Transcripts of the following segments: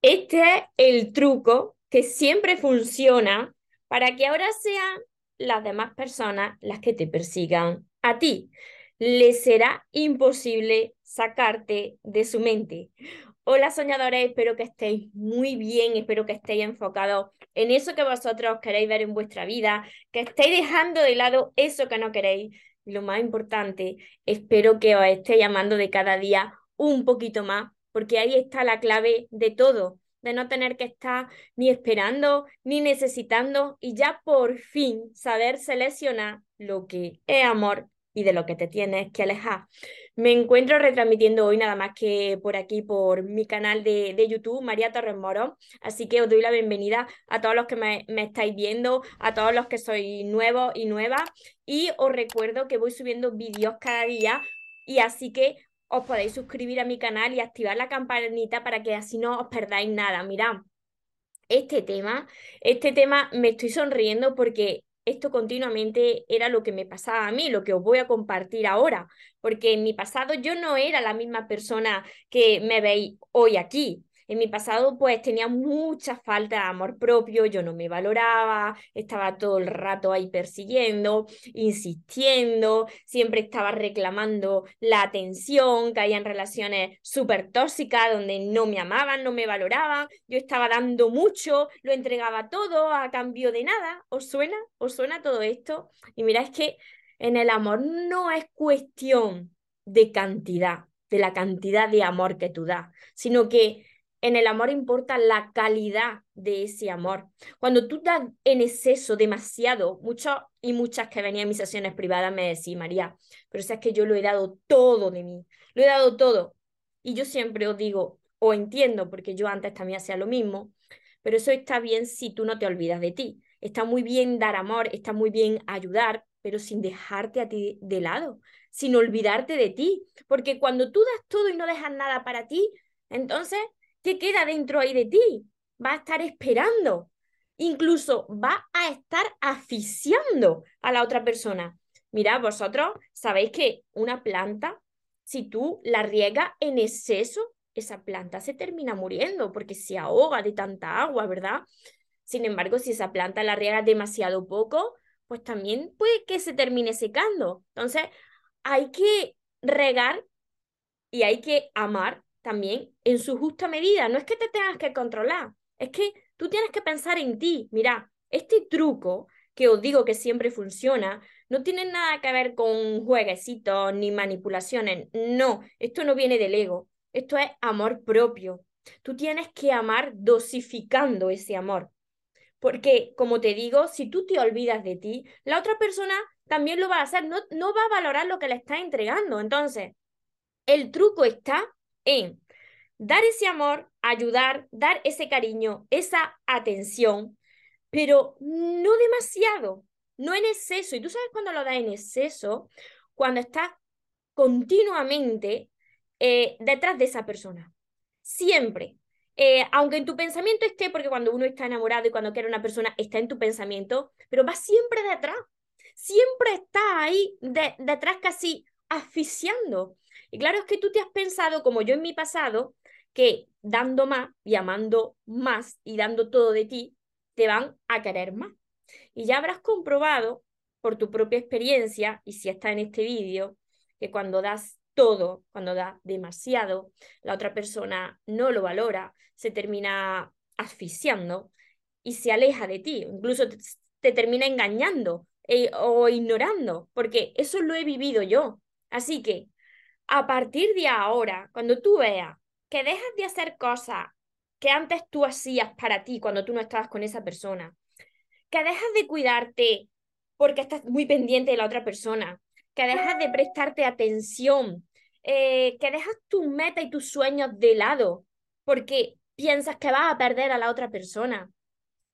Este es el truco que siempre funciona para que ahora sean las demás personas las que te persigan a ti. Les será imposible sacarte de su mente. Hola soñadores, espero que estéis muy bien, espero que estéis enfocados en eso que vosotros queréis ver en vuestra vida, que estéis dejando de lado eso que no queréis. Lo más importante, espero que os esté llamando de cada día un poquito más porque ahí está la clave de todo, de no tener que estar ni esperando ni necesitando y ya por fin saber seleccionar lo que es amor y de lo que te tienes que alejar. Me encuentro retransmitiendo hoy nada más que por aquí, por mi canal de, de YouTube, María Torres Moro. Así que os doy la bienvenida a todos los que me, me estáis viendo, a todos los que sois nuevos y nuevas. Y os recuerdo que voy subiendo vídeos cada día y así que os podéis suscribir a mi canal y activar la campanita para que así no os perdáis nada. Mirad, este tema, este tema me estoy sonriendo porque esto continuamente era lo que me pasaba a mí, lo que os voy a compartir ahora, porque en mi pasado yo no era la misma persona que me veis hoy aquí. En mi pasado pues tenía mucha falta de amor propio, yo no me valoraba, estaba todo el rato ahí persiguiendo, insistiendo, siempre estaba reclamando la atención, caía en relaciones súper tóxicas donde no me amaban, no me valoraban, yo estaba dando mucho, lo entregaba todo a cambio de nada. ¿Os suena? ¿Os suena todo esto? Y mira, es que en el amor no es cuestión de cantidad, de la cantidad de amor que tú das, sino que en el amor importa la calidad de ese amor. Cuando tú das en exceso demasiado, muchos y muchas que venían a mis sesiones privadas me decían, María, pero es que yo lo he dado todo de mí, lo he dado todo. Y yo siempre os digo, o entiendo, porque yo antes también hacía lo mismo, pero eso está bien si tú no te olvidas de ti. Está muy bien dar amor, está muy bien ayudar, pero sin dejarte a ti de lado, sin olvidarte de ti. Porque cuando tú das todo y no dejas nada para ti, entonces ¿qué queda dentro ahí de ti? Va a estar esperando. Incluso va a estar asfixiando a la otra persona. Mirad, vosotros sabéis que una planta, si tú la riegas en exceso, esa planta se termina muriendo porque se ahoga de tanta agua, ¿verdad? Sin embargo, si esa planta la riegas demasiado poco, pues también puede que se termine secando. Entonces, hay que regar y hay que amar también en su justa medida. No es que te tengas que controlar, es que tú tienes que pensar en ti. Mira, este truco que os digo que siempre funciona, no tiene nada que ver con jueguecitos ni manipulaciones. No, esto no viene del ego, esto es amor propio. Tú tienes que amar dosificando ese amor. Porque, como te digo, si tú te olvidas de ti, la otra persona también lo va a hacer, no, no va a valorar lo que le estás entregando. Entonces, el truco está en dar ese amor, ayudar, dar ese cariño, esa atención, pero no demasiado, no en exceso. Y tú sabes cuando lo das en exceso, cuando estás continuamente eh, detrás de esa persona. Siempre. Eh, aunque en tu pensamiento esté, porque cuando uno está enamorado y cuando quiere una persona está en tu pensamiento, pero va siempre detrás. Siempre está ahí detrás casi asfixiando. Y claro, es que tú te has pensado, como yo en mi pasado, que dando más y amando más y dando todo de ti, te van a querer más. Y ya habrás comprobado por tu propia experiencia, y si está en este vídeo, que cuando das todo, cuando das demasiado, la otra persona no lo valora, se termina asfixiando y se aleja de ti, incluso te, termina engañando eh, o ignorando, porque eso lo he vivido yo. Así que a partir de ahora, cuando tú veas que dejas de hacer cosas que antes tú hacías para ti cuando tú no estabas con esa persona, que dejas de cuidarte porque estás muy pendiente de la otra persona, que dejas de prestarte atención, eh, que dejas tus metas y tus sueños de lado porque piensas que vas a perder a la otra persona.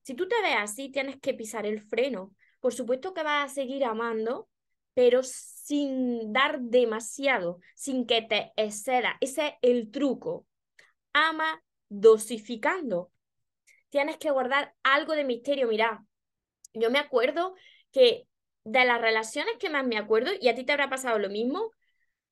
Si tú te ves así, tienes que pisar el freno. Por supuesto que vas a seguir amando, pero sin dar demasiado, sin que te exceda. Ese es el truco. Ama dosificando. Tienes que guardar algo de misterio. Mira, yo me acuerdo que de las relaciones que más me acuerdo, y a ti te habrá pasado lo mismo,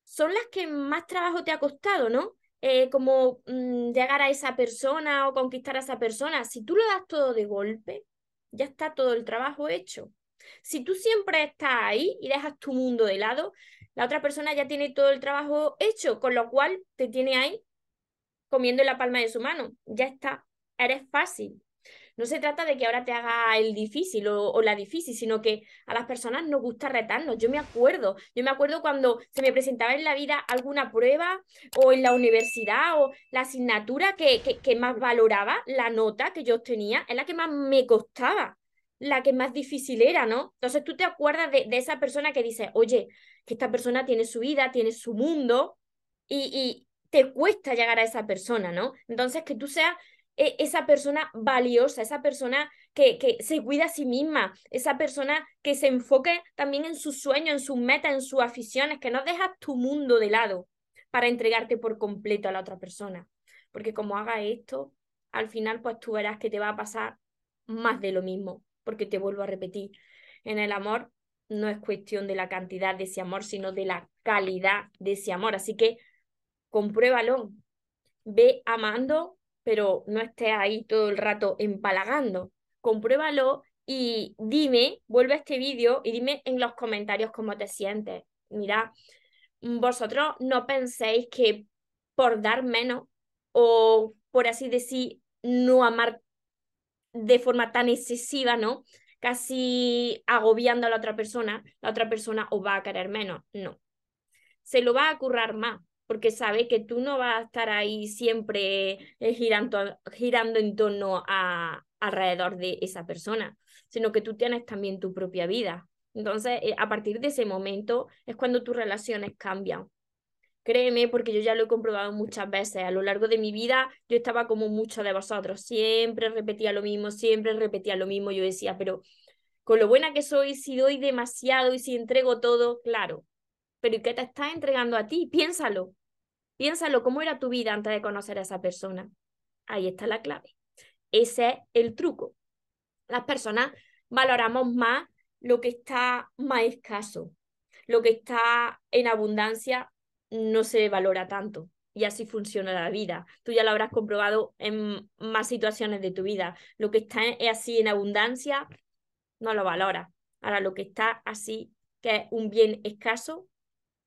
son las que más trabajo te ha costado, ¿no? eh, como mm, llegar a esa persona o conquistar a esa persona. Si tú lo das todo de golpe, ya está todo el trabajo hecho. Si tú siempre estás ahí y dejas tu mundo de lado, la otra persona ya tiene todo el trabajo hecho, con lo cual te tiene ahí comiendo en la palma de su mano. Ya está, eres fácil. No se trata de que ahora te haga el difícil o, la difícil, sino que a las personas nos gusta retarnos. Yo me acuerdo, yo me acuerdo cuando se me presentaba en la vida alguna prueba o en la universidad o la asignatura que, que, más valoraba, la nota que yo obtenía, es la que más me costaba la que más difícil era, ¿no? Entonces tú te acuerdas de, esa persona que dice, oye, que esta persona tiene su vida, tiene su mundo y, y te cuesta llegar a esa persona, ¿no? Entonces que tú seas e, esa persona valiosa, esa persona que, que, se cuida a sí misma, esa persona que se enfoque también en sus sueños, en sus metas, en sus aficiones, que no dejas tu mundo de lado para entregarte por completo a la otra persona. Porque como haga esto, al final pues tú verás que te va a pasar más de lo mismo, porque te vuelvo a repetir, en el amor no es cuestión de la cantidad de ese amor, sino de la calidad de ese amor. Así que compruébalo, ve amando pero no estés ahí todo el rato empalagando. Compruébalo y dime, vuelve a este vídeo y dime en los comentarios cómo te sientes. Mira, vosotros no penséis que por dar menos o por así decir, no amar de forma tan excesiva, ¿no? Casi agobiando a la otra persona, la otra persona os va a querer menos. No. Se lo va a currar más porque sabe que tú no vas a estar ahí siempre eh, girando, girando en torno a alrededor de esa persona, sino que tú tienes también tu propia vida. Entonces, eh, a partir de ese momento es cuando tus relaciones cambian. Créeme, porque yo ya lo he comprobado muchas veces. A lo largo de mi vida, yo estaba como muchos de vosotros. Siempre repetía lo mismo, siempre repetía lo mismo. Yo decía, pero con lo buena que soy, si doy demasiado y si entrego todo, claro. Pero ¿y qué te estás entregando a ti? Piénsalo. Piénsalo, ¿cómo era tu vida antes de conocer a esa persona? Ahí está la clave. Ese es el truco. Las personas valoramos más lo que está más escaso. Lo que está en abundancia no se valora tanto. Y así funciona la vida. Tú ya lo habrás comprobado en más situaciones de tu vida. Lo que está así en abundancia, no lo valora. Ahora, lo que está así, que es un bien escaso,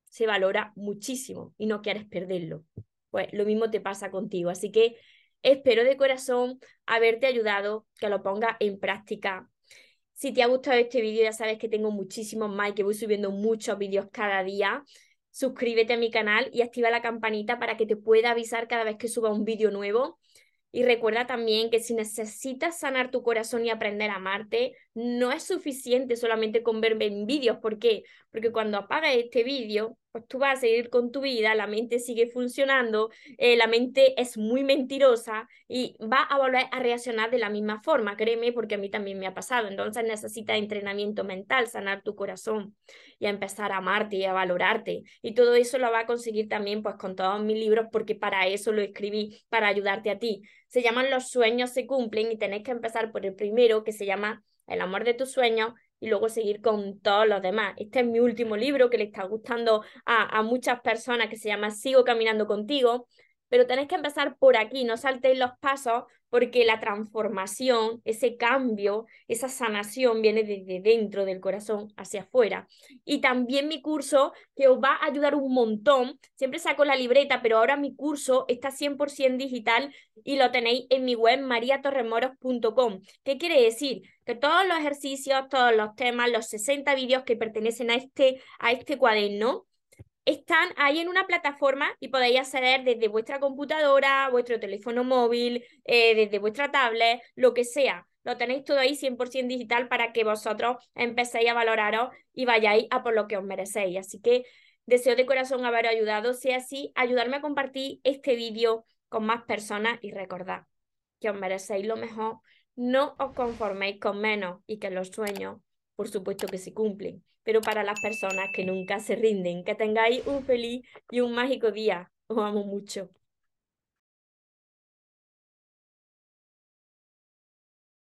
se valora muchísimo y no quieres perderlo. Pues lo mismo te pasa contigo. Así que espero de corazón haberte ayudado, que lo pongas en práctica. Si te ha gustado este vídeo, ya sabes que tengo muchísimos más y que voy subiendo muchos vídeos cada día. Suscríbete a mi canal y activa la campanita para que te pueda avisar cada vez que suba un vídeo nuevo. Y recuerda también que si necesitas sanar tu corazón y aprender a amarte, no es suficiente solamente con verme en vídeos. ¿Por qué? Porque cuando apagas este vídeo, pues tú vas a seguir con tu vida, la mente sigue funcionando, eh, la mente es muy mentirosa y va a volver a reaccionar de la misma forma, créeme, porque a mí también me ha pasado. Entonces necesitas entrenamiento mental, sanar tu corazón y empezar a amarte y a valorarte. Y todo eso lo va a conseguir también pues con todos mis libros, porque para eso lo escribí, para ayudarte a ti. Se llaman Los sueños se cumplen y tenés que empezar por el primero que se llama El amor de tus sueños y luego seguir con todos los demás. Este es mi último libro que le está gustando a, a muchas personas que se llama Sigo caminando contigo pero tenés que empezar por aquí, no saltéis los pasos porque la transformación, ese cambio, esa sanación viene desde dentro del corazón hacia afuera. Y también mi curso que os va a ayudar un montón, siempre saco la libreta, pero ahora mi curso está 100% digital y lo tenéis en mi web mariatorremoros.com. ¿Qué quiere decir? Que todos los ejercicios, todos los temas, los 60 vídeos que pertenecen a este, a este cuaderno, están ahí en una plataforma y podéis acceder desde vuestra computadora, vuestro teléfono móvil, eh, desde vuestra tablet, lo que sea. Lo tenéis todo ahí 100% digital para que vosotros empecéis a valoraros y vayáis a por lo que os merecéis. Así que deseo de corazón haber ayudado. Si así, ayudarme a compartir este vídeo con más personas y recordad que os merecéis lo mejor. No os conforméis con menos y que los sueños, por supuesto que se cumplen pero para las personas que nunca se rinden. Que tengáis un feliz y un mágico día. Os amo mucho.